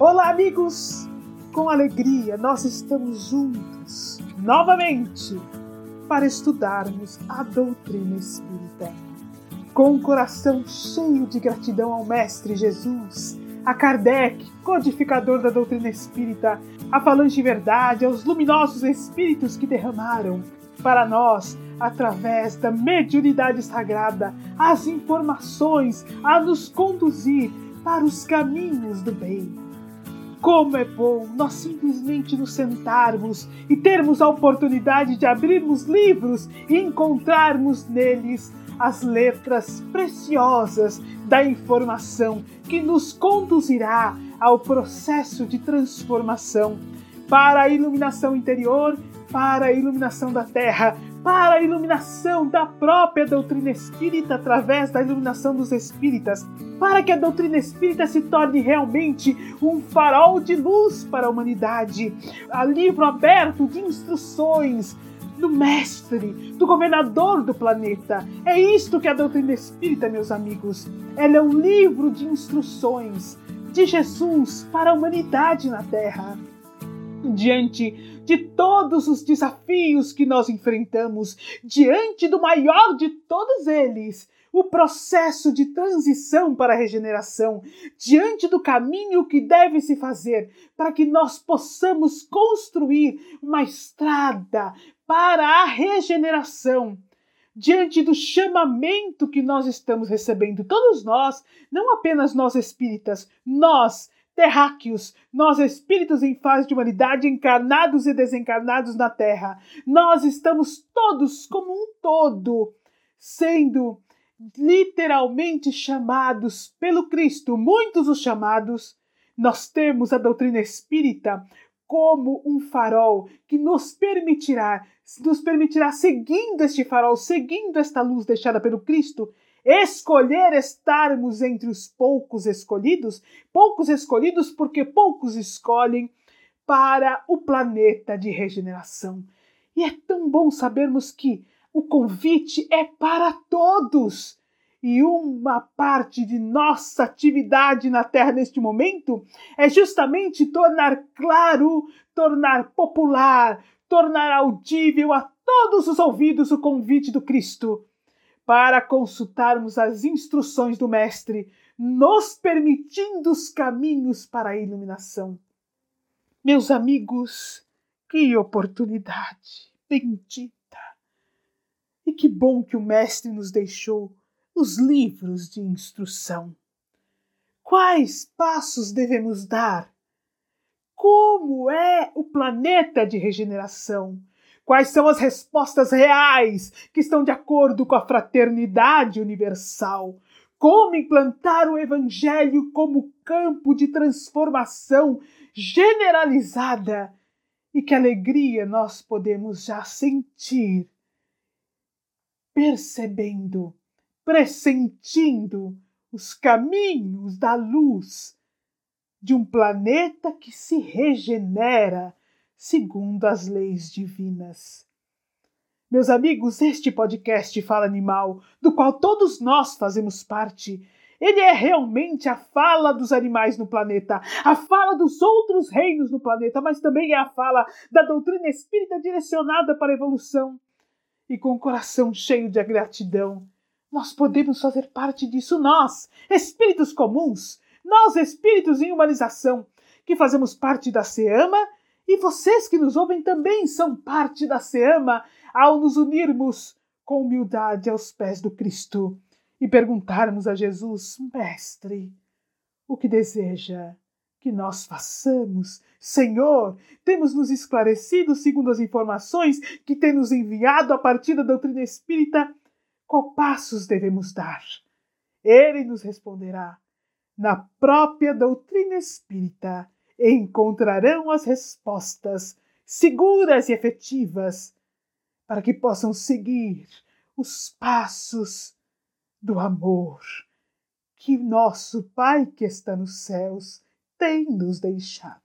Olá, amigos! Com alegria, nós estamos juntos novamente para estudarmos a doutrina espírita. Com um coração cheio de gratidão ao Mestre Jesus, a Kardec, codificador da doutrina espírita, a Falange Verdade, aos luminosos espíritos que derramaram para nós, através da mediunidade sagrada, as informações a nos conduzir para os caminhos do bem como é bom nós simplesmente nos sentarmos e termos a oportunidade de abrirmos livros e encontrarmos neles as letras preciosas da informação que nos conduzirá ao processo de transformação para a iluminação interior, para a iluminação da terra, para a iluminação da própria doutrina espírita através da iluminação dos espíritas, para que a doutrina espírita se torne realmente um farol de luz para a humanidade, a livro aberto de instruções do mestre, do governador do planeta. É isto que a doutrina espírita, meus amigos. Ela é um livro de instruções de Jesus para a humanidade na Terra diante de todos os desafios que nós enfrentamos, diante do maior de todos eles, o processo de transição para a regeneração, diante do caminho que deve se fazer para que nós possamos construir uma estrada para a regeneração. Diante do chamamento que nós estamos recebendo, todos nós, não apenas nós espíritas, nós, terráqueos, nós espíritos em fase de humanidade, encarnados e desencarnados na Terra, nós estamos todos como um todo, sendo literalmente chamados pelo Cristo, muitos os chamados. Nós temos a doutrina espírita como um farol que nos permitirá, nos permitirá seguindo este farol, seguindo esta luz deixada pelo Cristo, escolher estarmos entre os poucos escolhidos, poucos escolhidos porque poucos escolhem para o planeta de regeneração. E é tão bom sabermos que o convite é para todos. E uma parte de nossa atividade na Terra neste momento é justamente tornar claro, tornar popular, tornar audível a todos os ouvidos o convite do Cristo para consultarmos as instruções do Mestre, nos permitindo os caminhos para a iluminação. Meus amigos, que oportunidade bendita! E que bom que o Mestre nos deixou os livros de instrução. Quais passos devemos dar? Como é o planeta de regeneração? Quais são as respostas reais que estão de acordo com a fraternidade universal? Como implantar o Evangelho como campo de transformação generalizada? E que alegria nós podemos já sentir, percebendo, pressentindo os caminhos da luz de um planeta que se regenera segundo as leis divinas. Meus amigos, este podcast Fala Animal, do qual todos nós fazemos parte, ele é realmente a fala dos animais no planeta, a fala dos outros reinos no planeta, mas também é a fala da doutrina espírita direcionada para a evolução. E com o coração cheio de gratidão, nós podemos fazer parte disso, nós, espíritos comuns, nós, espíritos em humanização, que fazemos parte da SEAMA e vocês que nos ouvem também são parte da Seama ao nos unirmos com humildade aos pés do Cristo e perguntarmos a Jesus, Mestre, o que deseja que nós façamos? Senhor, temos nos esclarecido segundo as informações que tem nos enviado a partir da doutrina espírita, qual passos devemos dar? Ele nos responderá na própria doutrina espírita encontrarão as respostas seguras e efetivas para que possam seguir os passos do amor que nosso Pai que está nos céus tem nos deixado.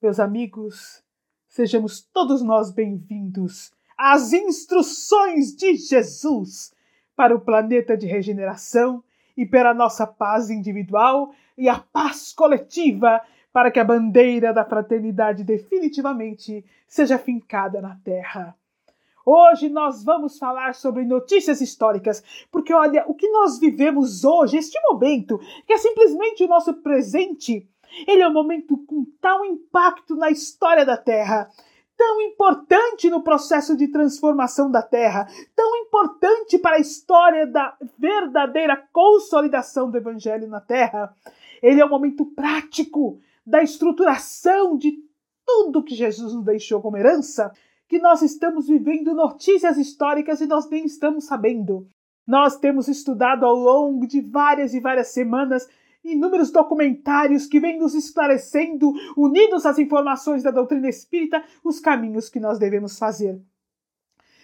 Meus amigos, sejamos todos nós bem-vindos às instruções de Jesus para o planeta de regeneração e para a nossa paz individual e a paz coletiva para que a bandeira da fraternidade definitivamente seja fincada na terra. Hoje nós vamos falar sobre notícias históricas, porque olha, o que nós vivemos hoje, este momento, que é simplesmente o nosso presente, ele é um momento com tal impacto na história da Terra, tão importante no processo de transformação da Terra, tão importante para a história da verdadeira consolidação do Evangelho na Terra. Ele é um momento prático da estruturação de tudo que Jesus nos deixou como herança, que nós estamos vivendo notícias históricas e nós nem estamos sabendo. Nós temos estudado ao longo de várias e várias semanas inúmeros documentários que vêm nos esclarecendo, unidos às informações da doutrina espírita, os caminhos que nós devemos fazer.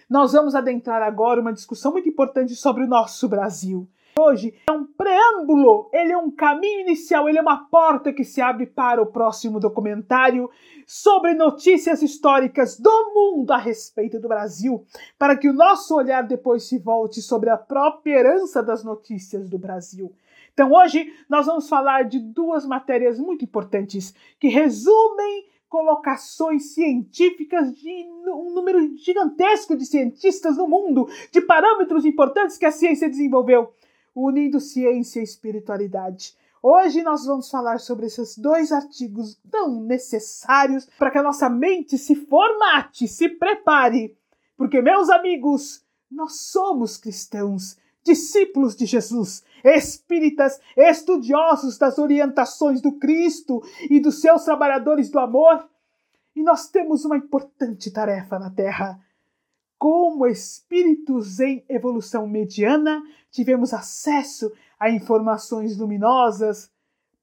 Nós vamos adentrar agora uma discussão muito importante sobre o nosso Brasil. Hoje é um preâmbulo, ele é um caminho inicial, ele é uma porta que se abre para o próximo documentário sobre notícias históricas do mundo a respeito do Brasil, para que o nosso olhar depois se volte sobre a própria herança das notícias do Brasil. Então hoje nós vamos falar de duas matérias muito importantes que resumem colocações científicas de um número gigantesco de cientistas no mundo, de parâmetros importantes que a ciência desenvolveu, unindo ciência e espiritualidade. Hoje nós vamos falar sobre esses dois artigos tão necessários para que a nossa mente se formate, se prepare. Porque, meus amigos, nós somos cristãos discípulos de Jesus, espíritas, estudiosos das orientações do Cristo e dos seus trabalhadores do amor. E nós temos uma importante tarefa na Terra. Como espíritos em evolução mediana, tivemos acesso a informações luminosas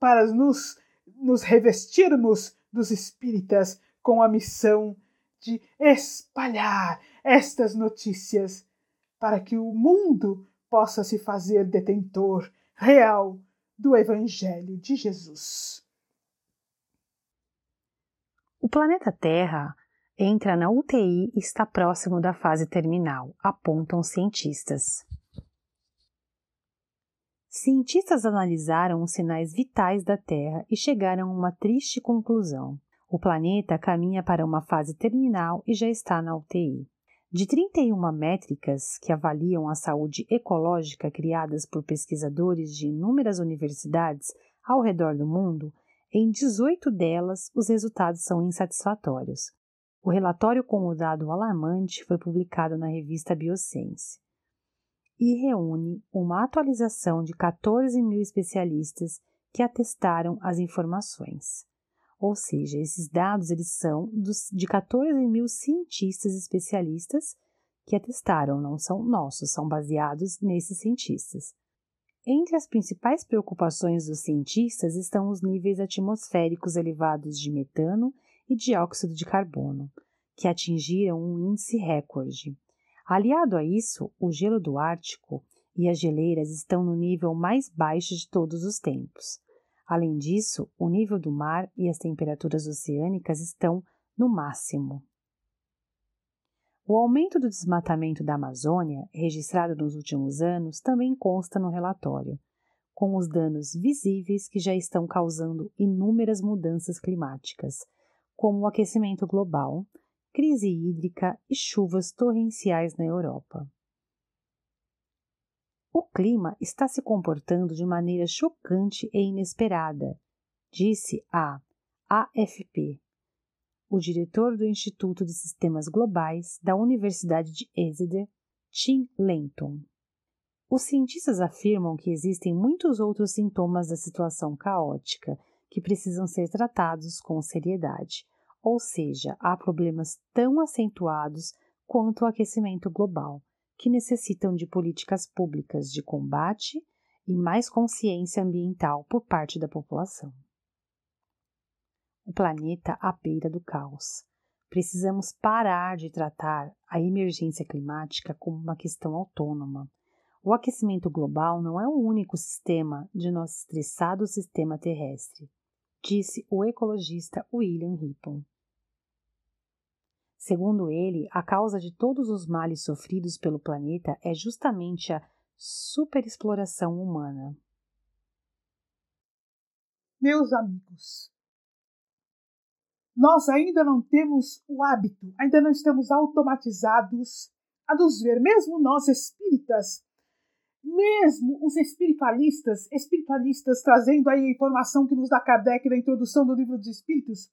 para nos, nos revestirmos dos espíritas com a missão de espalhar estas notícias para que o mundo possa se fazer detentor real do Evangelho de Jesus. O planeta Terra entra na UTI e está próximo da fase terminal, apontam cientistas. Cientistas analisaram os sinais vitais da Terra e chegaram a uma triste conclusão. O planeta caminha para uma fase terminal e já está na UTI. De 31 métricas que avaliam a saúde ecológica criadas por pesquisadores de inúmeras universidades ao redor do mundo, em 18 delas os resultados são insatisfatórios. O relatório com o dado alarmante foi publicado na revista Bioscience e reúne uma atualização de 14 mil especialistas que atestaram as informações. Ou seja, esses dados eles são dos, de 14 mil cientistas especialistas que atestaram, não são nossos, são baseados nesses cientistas. Entre as principais preocupações dos cientistas estão os níveis atmosféricos elevados de metano e dióxido de carbono, que atingiram um índice recorde. Aliado a isso, o gelo do Ártico e as geleiras estão no nível mais baixo de todos os tempos. Além disso, o nível do mar e as temperaturas oceânicas estão no máximo. O aumento do desmatamento da Amazônia, registrado nos últimos anos, também consta no relatório, com os danos visíveis que já estão causando inúmeras mudanças climáticas, como o aquecimento global, crise hídrica e chuvas torrenciais na Europa. O clima está se comportando de maneira chocante e inesperada, disse a AFP, o diretor do Instituto de Sistemas Globais da Universidade de Exeter, Tim Lenton. Os cientistas afirmam que existem muitos outros sintomas da situação caótica que precisam ser tratados com seriedade, ou seja, há problemas tão acentuados quanto o aquecimento global, que necessitam de políticas públicas de combate e mais consciência ambiental por parte da população. O planeta à beira do caos. Precisamos parar de tratar a emergência climática como uma questão autônoma. O aquecimento global não é o único sistema de nosso estressado sistema terrestre, disse o ecologista William Rippon. Segundo ele, a causa de todos os males sofridos pelo planeta é justamente a superexploração humana. Meus amigos, nós ainda não temos o hábito, ainda não estamos automatizados a nos ver, mesmo nós espíritas, mesmo os espiritualistas, espiritualistas trazendo aí a informação que nos dá Kardec na introdução do livro dos Espíritos,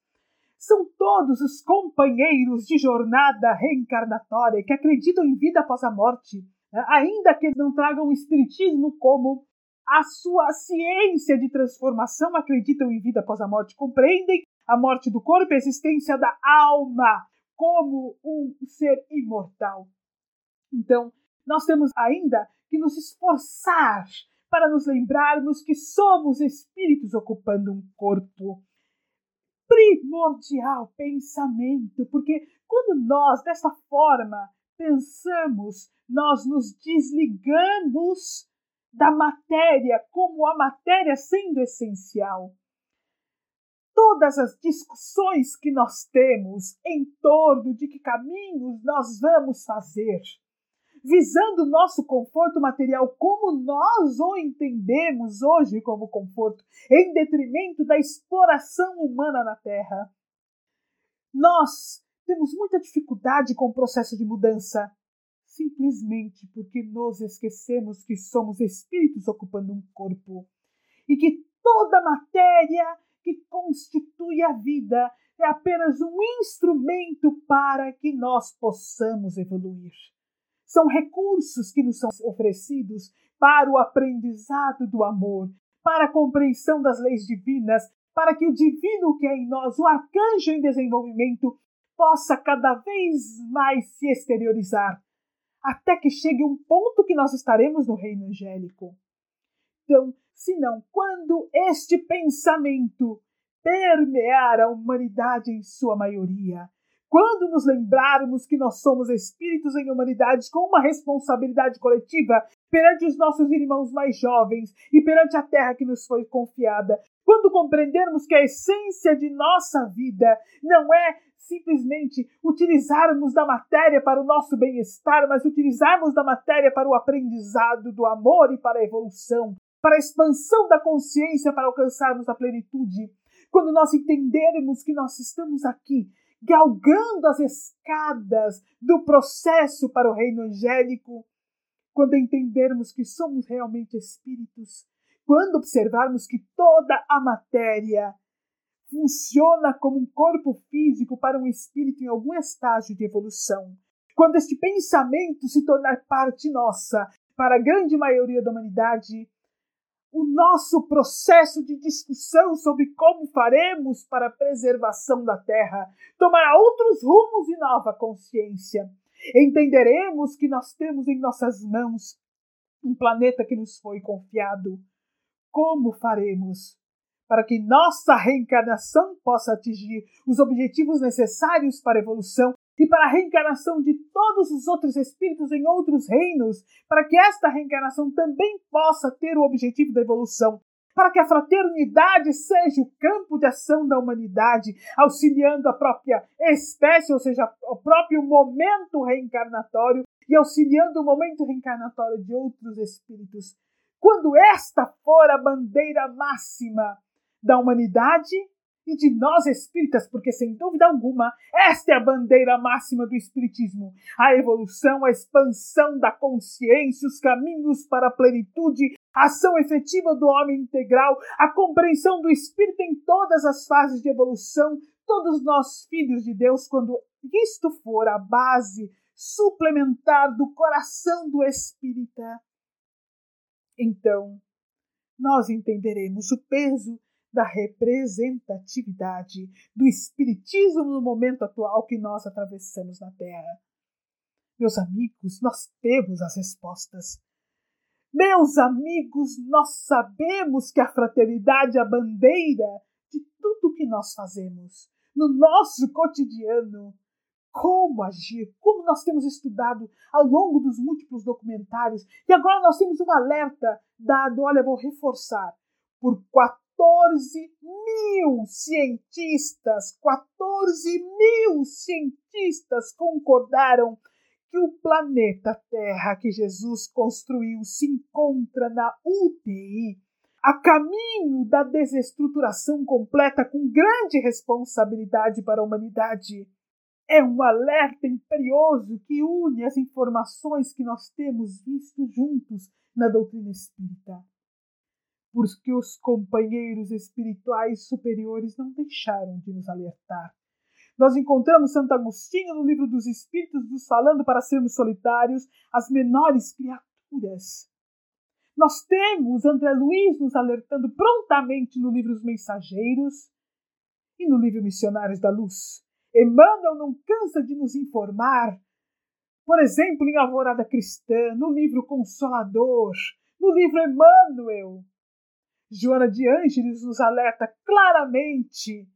são todos os companheiros de jornada reencarnatória que acreditam em vida após a morte, né? ainda que não tragam o espiritismo como a sua ciência de transformação, acreditam em vida após a morte, compreendem a morte do corpo e a existência da alma como um ser imortal. Então, nós temos ainda que nos esforçar para nos lembrarmos que somos espíritos ocupando um corpo. Primordial pensamento, porque quando nós, dessa forma, pensamos, nós nos desligamos da matéria como a matéria sendo essencial todas as discussões que nós temos em torno de que caminhos nós vamos fazer, visando nosso conforto material como nós o entendemos hoje como conforto, em detrimento da exploração humana na Terra. Nós temos muita dificuldade com o processo de mudança, simplesmente porque nos esquecemos que somos espíritos ocupando um corpo e que toda matéria que constitui a vida é apenas um instrumento para que nós possamos evoluir. São recursos que nos são oferecidos para o aprendizado do amor, para a compreensão das leis divinas, para que o divino que é em nós, o arcanjo em desenvolvimento, possa cada vez mais se exteriorizar, até que chegue um ponto que nós estaremos no reino angélico. Então, senão quando este pensamento permear a humanidade em sua maioria. Quando nos lembrarmos que nós somos espíritos em humanidade com uma responsabilidade coletiva perante os nossos irmãos mais jovens e perante a terra que nos foi confiada, quando compreendermos que a essência de nossa vida não é simplesmente utilizarmos da matéria para o nosso bem-estar, mas utilizarmos da matéria para o aprendizado do amor e para a evolução, para a expansão da consciência para alcançarmos a plenitude. Quando nós entendermos que nós estamos aqui galgando as escadas do processo para o reino angélico, quando entendermos que somos realmente espíritos, quando observarmos que toda a matéria funciona como um corpo físico para um espírito em algum estágio de evolução, quando este pensamento se tornar parte nossa para a grande maioria da humanidade, o nosso processo de discussão sobre como faremos para a preservação da Terra tomará outros rumos e nova consciência. Entenderemos que nós temos em nossas mãos um planeta que nos foi confiado. Como faremos para que nossa reencarnação possa atingir os objetivos necessários para a evolução e para a reencarnação de todos os outros espíritos em outros reinos, para que esta reencarnação também possa ter o objetivo da evolução, para que a fraternidade seja o campo de ação da humanidade, auxiliando a própria espécie, ou seja, o próprio momento reencarnatório e auxiliando o momento reencarnatório de outros espíritos. Quando esta for a bandeira máxima da humanidade, e de nós espíritas, porque sem dúvida alguma, esta é a bandeira máxima do espiritismo: a evolução, a expansão da consciência, os caminhos para a plenitude, a ação efetiva do homem integral, a compreensão do espírito em todas as fases de evolução, todos nós filhos de Deus, quando isto for a base suplementar do coração do espírita, então nós entenderemos o peso da representatividade do Espiritismo no momento atual que nós atravessamos na Terra. Meus amigos, nós temos as respostas. Meus amigos, nós sabemos que a fraternidade é a bandeira de tudo que nós fazemos no nosso cotidiano. Como agir, como nós temos estudado ao longo dos múltiplos documentários, e agora nós temos um alerta dado, olha, vou reforçar, por 14 mil cientistas, 14 mil cientistas concordaram que o planeta Terra que Jesus construiu se encontra na UTI, a caminho da desestruturação completa com grande responsabilidade para a humanidade. É um alerta imperioso que une as informações que nós temos visto juntos na doutrina espírita. Porque os companheiros espirituais superiores não deixaram de nos alertar. Nós encontramos Santo Agostinho no livro dos Espíritos nos falando para sermos solitários as menores criaturas. Nós temos André Luiz nos alertando prontamente no livro Os Mensageiros e no livro Missionários da Luz. Emmanuel não cansa de nos informar, por exemplo, em Alvorada Cristã, no livro Consolador, no livro Emmanuel. Joana de Ângeles nos alerta claramente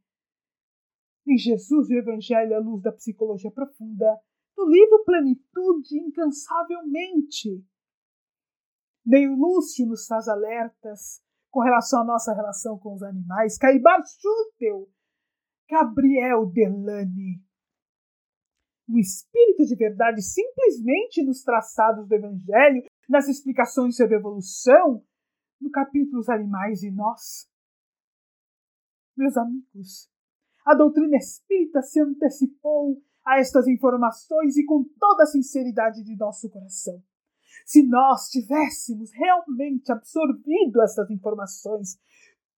em Jesus e o Evangelho à luz da psicologia profunda, no livro Plenitude, incansavelmente. Nem o Lúcio nos faz alertas com relação à nossa relação com os animais. Caibar Schutel, Gabriel Delane. O Espírito de Verdade, simplesmente nos traçados do Evangelho, nas explicações sobre evolução, no capítulo Os Animais e Nós. Meus amigos, a doutrina espírita se antecipou a estas informações e com toda a sinceridade de nosso coração. Se nós tivéssemos realmente absorvido essas informações,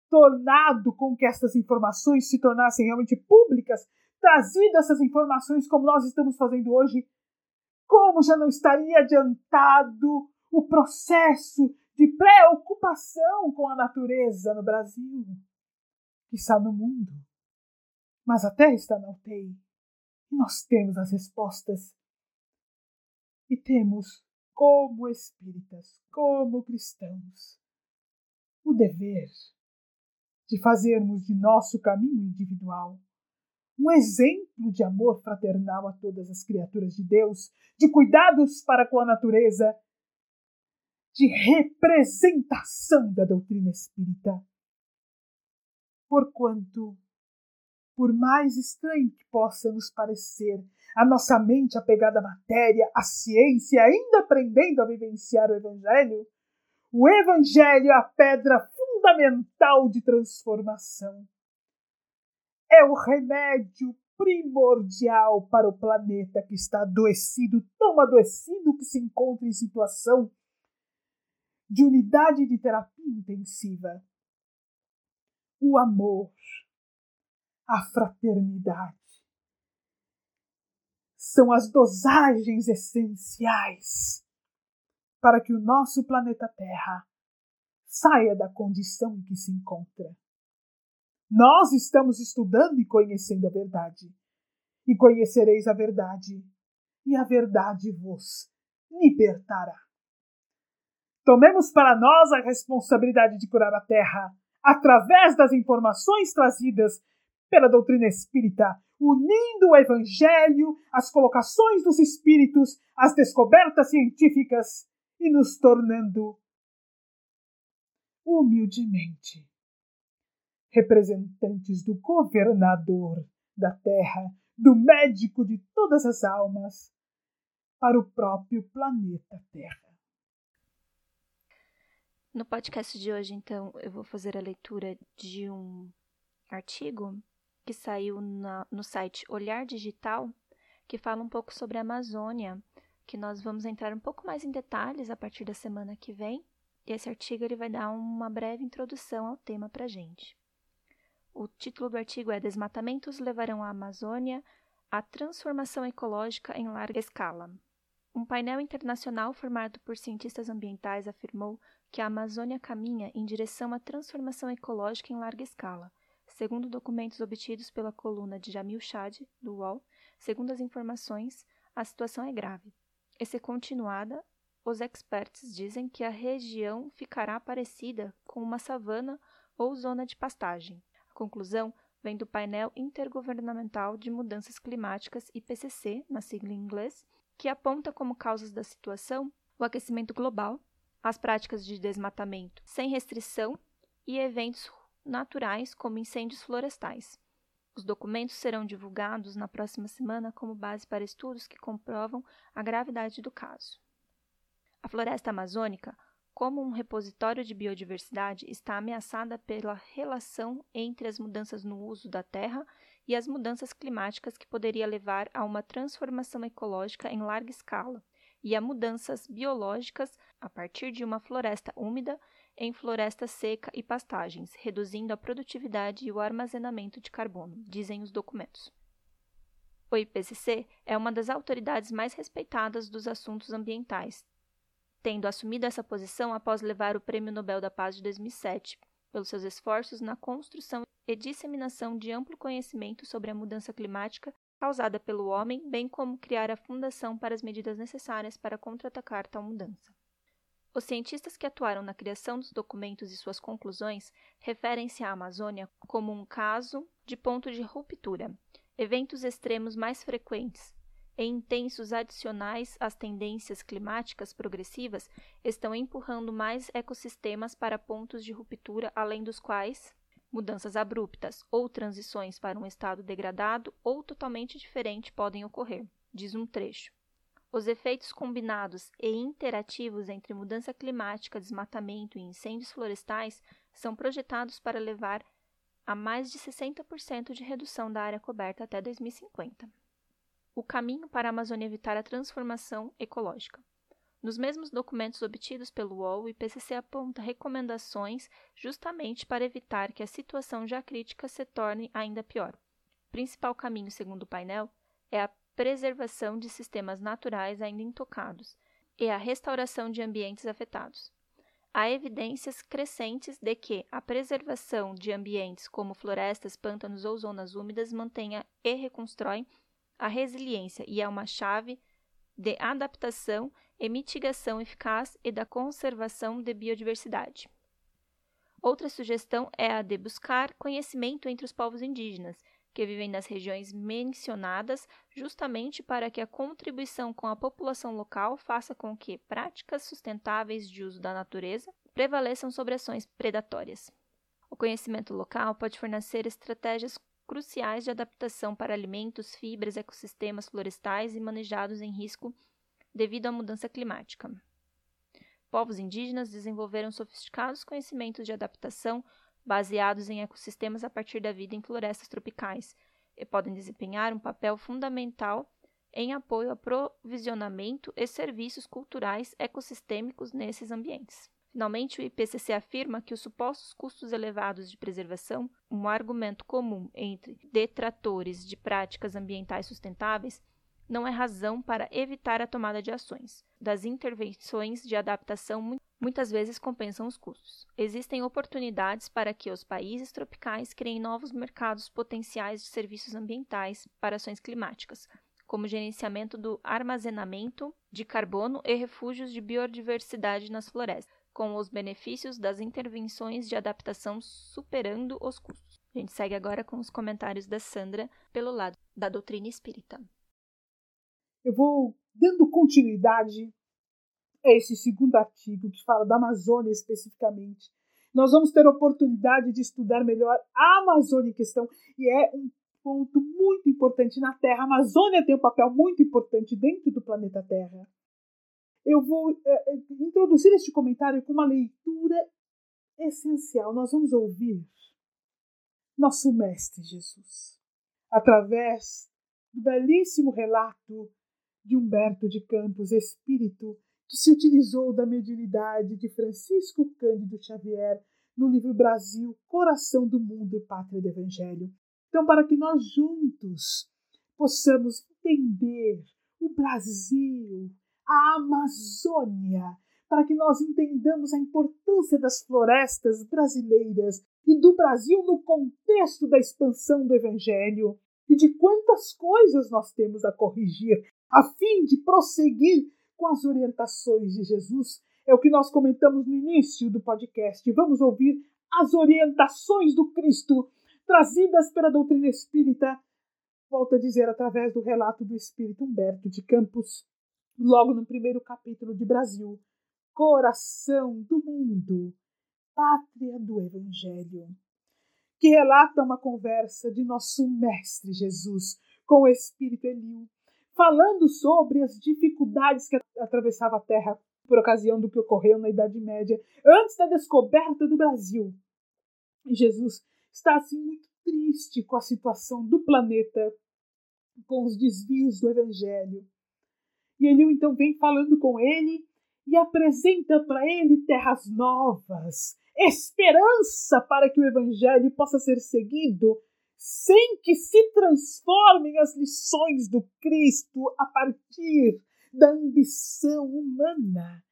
tornado com que essas informações se tornassem realmente públicas, trazido essas informações como nós estamos fazendo hoje, como já não estaria adiantado o processo de preocupação com a natureza no Brasil, que está no mundo. Mas a Terra está na UTI e nós temos as respostas. E temos como espíritas, como cristãos, o dever de fazermos de nosso caminho individual um exemplo de amor fraternal a todas as criaturas de Deus, de cuidados para com a natureza, de representação da doutrina espírita. Porquanto, por mais estranho que possa nos parecer a nossa mente apegada à matéria, à ciência, ainda aprendendo a vivenciar o Evangelho, o Evangelho é a pedra fundamental de transformação. É o remédio primordial para o planeta que está adoecido, tão adoecido que se encontra em situação de unidade de terapia intensiva. O amor, a fraternidade, são as dosagens essenciais para que o nosso planeta Terra saia da condição em que se encontra. Nós estamos estudando e conhecendo a verdade. E conhecereis a verdade, e a verdade vos libertará. Tomemos para nós a responsabilidade de curar a Terra através das informações trazidas pela doutrina espírita unindo o Evangelho, as colocações dos Espíritos, as descobertas científicas e nos tornando humildemente representantes do governador da terra, do médico de todas as almas, para o próprio planeta Terra. No podcast de hoje, então, eu vou fazer a leitura de um artigo que saiu na, no site Olhar Digital, que fala um pouco sobre a Amazônia, que nós vamos entrar um pouco mais em detalhes a partir da semana que vem. E esse artigo ele vai dar uma breve introdução ao tema para gente. O título do artigo é Desmatamentos levarão a Amazônia à transformação ecológica em larga escala. Um painel internacional formado por cientistas ambientais afirmou que a Amazônia caminha em direção à transformação ecológica em larga escala, Segundo documentos obtidos pela coluna de Jamil Chad, do UOL, segundo as informações, a situação é grave. E se continuada, os experts dizem que a região ficará parecida com uma savana ou zona de pastagem. A conclusão vem do painel intergovernamental de mudanças climáticas IPCC, na sigla em inglês, que aponta como causas da situação o aquecimento global, as práticas de desmatamento sem restrição e eventos naturais, como incêndios florestais. Os documentos serão divulgados na próxima semana como base para estudos que comprovam a gravidade do caso. A floresta amazônica como um repositório de biodiversidade, está ameaçada pela relação entre as mudanças no uso da terra e as mudanças climáticas que poderia levar a uma transformação ecológica em larga escala e a mudanças biológicas a partir de uma floresta úmida em floresta seca e pastagens, reduzindo a produtividade e o armazenamento de carbono, dizem os documentos. O IPCC é uma das autoridades mais respeitadas dos assuntos ambientais, tendo assumido essa posição após levar o Prêmio Nobel da Paz de 2007, pelos seus esforços na construção e disseminação de amplo conhecimento sobre a mudança climática causada pelo homem, bem como criar a fundação para as medidas necessárias para contra-atacar tal mudança. Os cientistas que atuaram na criação dos documentos e suas conclusões referem-se à Amazônia como um caso de ponto de ruptura, eventos extremos mais frequentes intensos adicionais às tendências climáticas progressivas estão empurrando mais ecossistemas para pontos de ruptura, além dos quais mudanças abruptas ou transições para um estado degradado ou totalmente diferente podem ocorrer, diz um trecho. Os efeitos combinados e interativos entre mudança climática, desmatamento e incêndios florestais são projetados para levar a mais de 60% de redução da área coberta até 2050. O caminho para a Amazônia evitar a transformação ecológica. Nos mesmos documentos obtidos pelo UOL, o IPCC aponta recomendações justamente para evitar que a situação já crítica se torne ainda pior. O principal caminho, segundo o painel, é a preservação de sistemas naturais ainda intocados e a restauração de ambientes afetados. Há evidências crescentes de que a preservação de ambientes como florestas, pântanos ou zonas úmidas mantenha e reconstrói a resiliência e é uma chave de adaptação e mitigação eficaz e da conservação de biodiversidade. Outra sugestão é a de buscar conhecimento entre os povos indígenas, que vivem nas regiões mencionadas, justamente para que a contribuição com a população local faça com que práticas sustentáveis de uso da natureza prevaleçam sobre ações predatórias. O conhecimento local pode fornecer estratégias cruciais de adaptação para alimentos, fibras, ecossistemas florestais e manejados em risco devido à mudança climática. Povos indígenas desenvolveram sofisticados conhecimentos de adaptação baseados em ecossistemas a partir da vida em florestas tropicais, e podem desempenhar um papel fundamental em apoio ao provisionamento e serviços culturais ecossistêmicos nesses ambientes. Finalmente, o IPCC afirma que os supostos custos elevados de preservação, um argumento comum entre detratores de práticas ambientais sustentáveis, não é razão para evitar a tomada de ações. Das intervenções de adaptação muitas vezes compensam os custos. Existem oportunidades para que os países tropicais criem novos mercados potenciais de serviços ambientais para ações climáticas, como gerenciamento do armazenamento de carbono e refúgios de biodiversidade nas florestas, com os benefícios das intervenções de adaptação superando os custos. A gente segue agora com os comentários da Sandra pelo lado da doutrina espírita eu vou dando continuidade a esse segundo artigo que fala da Amazônia especificamente. Nós vamos ter oportunidade de estudar melhor a Amazônia em questão e é um ponto muito importante na Terra. A Amazônia tem um papel muito importante dentro do planeta Terra. Eu vou é, introduzir este comentário com uma leitura essencial. Nós vamos ouvir nosso Mestre Jesus através do belíssimo relato de Humberto de Campos, espírito que se utilizou da mediunidade de Francisco Cândido Xavier no livro Brasil, Coração do Mundo e Pátria do Evangelho. Então, para que nós juntos possamos entender o Brasil, a Amazônia, para que nós entendamos a importância das florestas brasileiras e do Brasil no contexto da expansão do Evangelho e de quantas coisas nós temos a corrigir a fim de prosseguir com as orientações de Jesus. É o que nós comentamos no início do podcast. Vamos ouvir as orientações do Cristo trazidas pela doutrina espírita, volto a dizer, através do relato do espírito Humberto de Campos, logo no primeiro capítulo de Brasil, Coração do Mundo, Pátria do Evangelho, que relata uma conversa de nosso Mestre Jesus com o espírito Eliu falando sobre as dificuldades que atravessava a Terra por ocasião do que ocorreu na Idade Média, antes da descoberta do Brasil. E Jesus está assim muito triste com a situação do planeta, com os desvios do Evangelho. E Eliu então vem falando com ele e apresenta para ele terras novas, esperança para que o Evangelho possa ser seguido sem que se transformem as lições do Cristo a partir da ambição humana,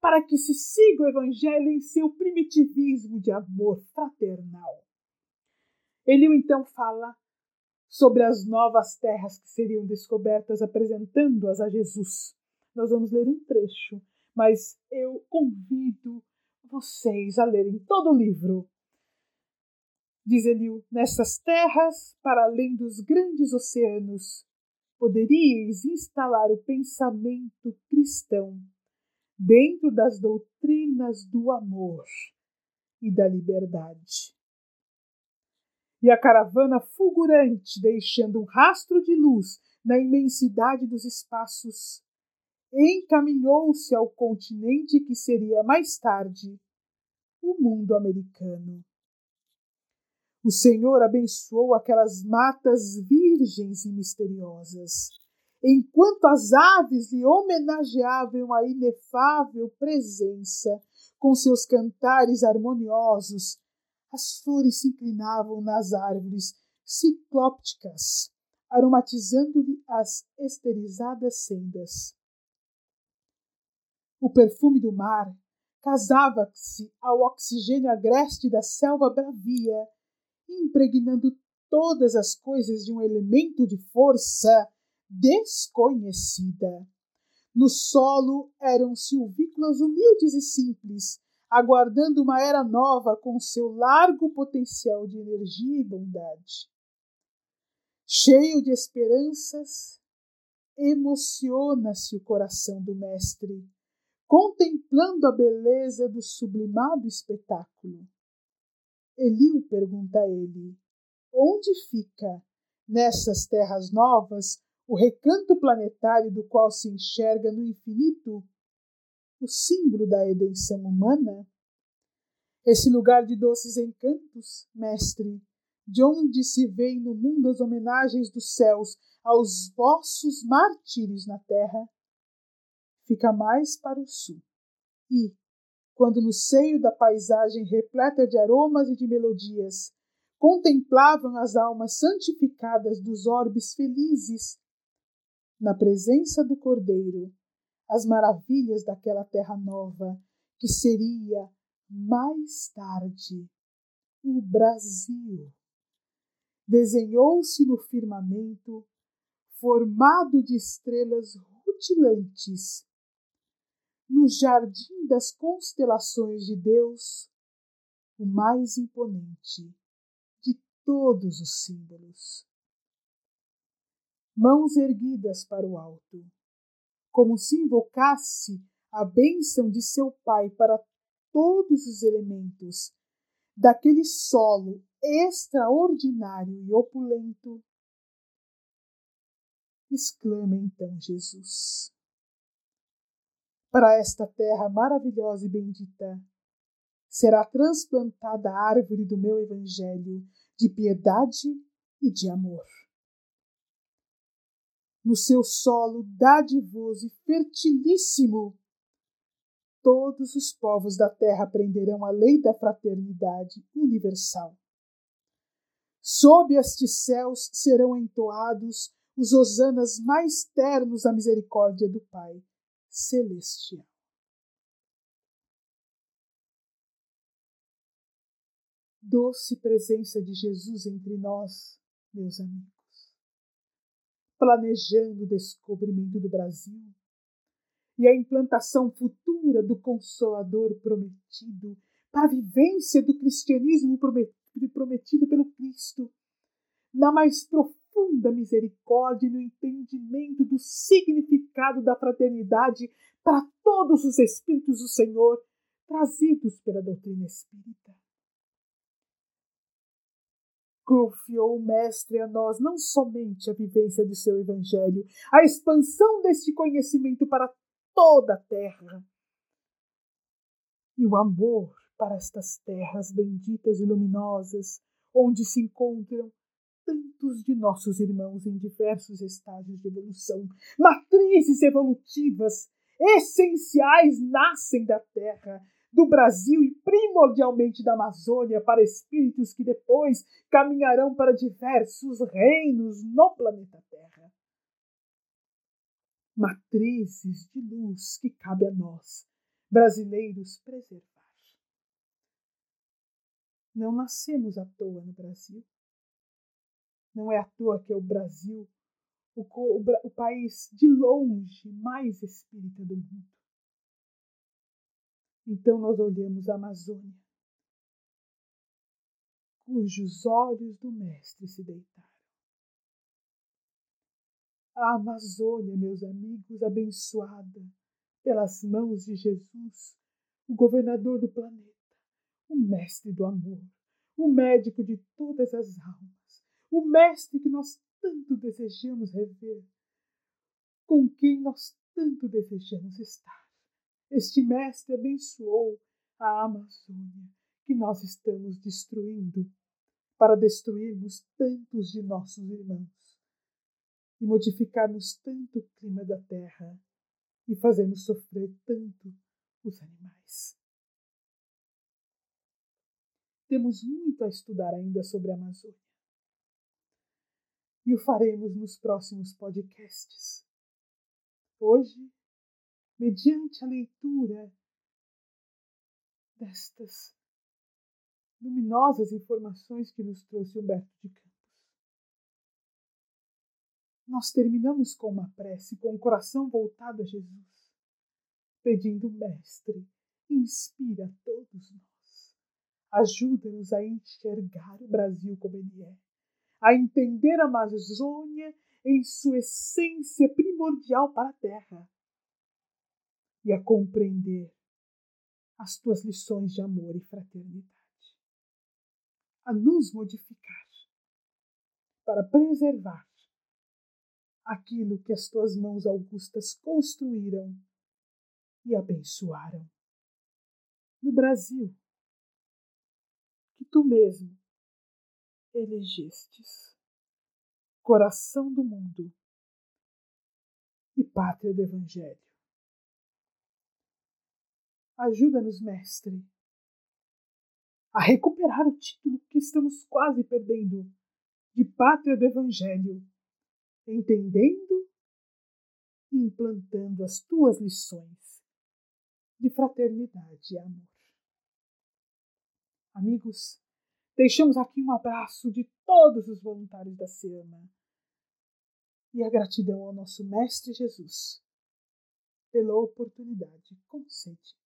para que se siga o Evangelho em seu primitivismo de amor fraternal. Ele então fala sobre as novas terras que seriam descobertas, apresentando-as a Jesus. Nós vamos ler um trecho, mas eu convido vocês a lerem todo o livro Diz Eliu, nessas terras, para além dos grandes oceanos, poderíeis instalar o pensamento cristão dentro das doutrinas do amor e da liberdade. E a caravana fulgurante, deixando um rastro de luz na imensidade dos espaços, encaminhou-se ao continente que seria mais tarde o mundo americano. O Senhor abençoou aquelas matas virgens e misteriosas, enquanto as aves lhe homenageavam a inefável presença com seus cantares harmoniosos. As flores se inclinavam nas árvores ciclópticas, aromatizando-lhe as esterizadas sendas. O perfume do mar casava-se ao oxigênio agreste da selva bravia impregnando todas as coisas de um elemento de força desconhecida. No solo eram silvícolas humildes e simples, aguardando uma era nova com seu largo potencial de energia e bondade. Cheio de esperanças, emociona-se o coração do mestre, contemplando a beleza do sublimado espetáculo. Eliu pergunta a ele: Onde fica, nessas terras novas, o recanto planetário do qual se enxerga no infinito o símbolo da redenção humana? Esse lugar de doces encantos, mestre, de onde se vêem no mundo as homenagens dos céus aos vossos mártires na terra, fica mais para o sul. E, quando no seio da paisagem repleta de aromas e de melodias contemplavam as almas santificadas dos orbes felizes, na presença do Cordeiro, as maravilhas daquela terra nova que seria mais tarde o Brasil. Desenhou-se no firmamento, formado de estrelas rutilantes, no jardim das constelações de Deus, o mais imponente de todos os símbolos. Mãos erguidas para o alto, como se invocasse a bênção de seu Pai para todos os elementos daquele solo extraordinário e opulento, exclama então Jesus para esta terra maravilhosa e bendita. Será transplantada a árvore do meu evangelho de piedade e de amor. No seu solo dadivoso e fertilíssimo, todos os povos da terra aprenderão a lei da fraternidade universal. Sob estes céus serão entoados os hosanas mais ternos à misericórdia do Pai celestial. Doce presença de Jesus entre nós, meus amigos, planejando o descobrimento do Brasil e a implantação futura do Consolador prometido para a vivência do cristianismo prometido pelo Cristo na mais profunda misericórdia e no entendimento do significado da fraternidade para todos os Espíritos do Senhor trazidos pela doutrina espírita. Confiou o Mestre a nós não somente a vivência do seu Evangelho, a expansão deste conhecimento para toda a terra, e o amor para estas terras benditas e luminosas, onde se encontram tantos de nossos irmãos em diversos estágios de evolução, matrizes evolutivas essenciais nascem da terra, do Brasil e primordialmente da Amazônia para espíritos que depois caminharão para diversos reinos no planeta Terra. Matrizes de luz que cabe a nós, brasileiros, preservar. Não nascemos à toa no Brasil. Não é à toa que é o Brasil o, o, o país de longe mais espírita do mundo. Então nós olhamos a Amazônia, cujos olhos do Mestre se deitaram. A Amazônia, meus amigos, abençoada pelas mãos de Jesus, o governador do planeta, o Mestre do amor, o médico de todas as almas, o Mestre que nós tanto desejamos rever, com quem nós tanto desejamos estar. Este mestre abençoou a Amazônia que nós estamos destruindo para destruirmos tantos de nossos irmãos e modificarmos tanto o clima da terra e fazermos sofrer tanto os animais. Temos muito a estudar ainda sobre a Amazônia e o faremos nos próximos podcasts. Hoje, mediante a leitura destas luminosas informações que nos trouxe Humberto de Campos, nós terminamos com uma prece com o coração voltado a Jesus, pedindo, Mestre, inspira todos nós, ajuda-nos a enxergar o Brasil como ele é a entender a Amazônia em sua essência primordial para a Terra e a compreender as tuas lições de amor e fraternidade, a nos modificar para preservar aquilo que as tuas mãos augustas construíram e abençoaram. No Brasil, que tu mesmo elegestes, coração do mundo e pátria do Evangelho. Ajuda-nos, Mestre, a recuperar o título que estamos quase perdendo de pátria do Evangelho, entendendo e implantando as tuas lições de fraternidade e amor. Amigos, Deixamos aqui um abraço de todos os voluntários da SEAMA e a gratidão ao nosso Mestre Jesus pela oportunidade concedida.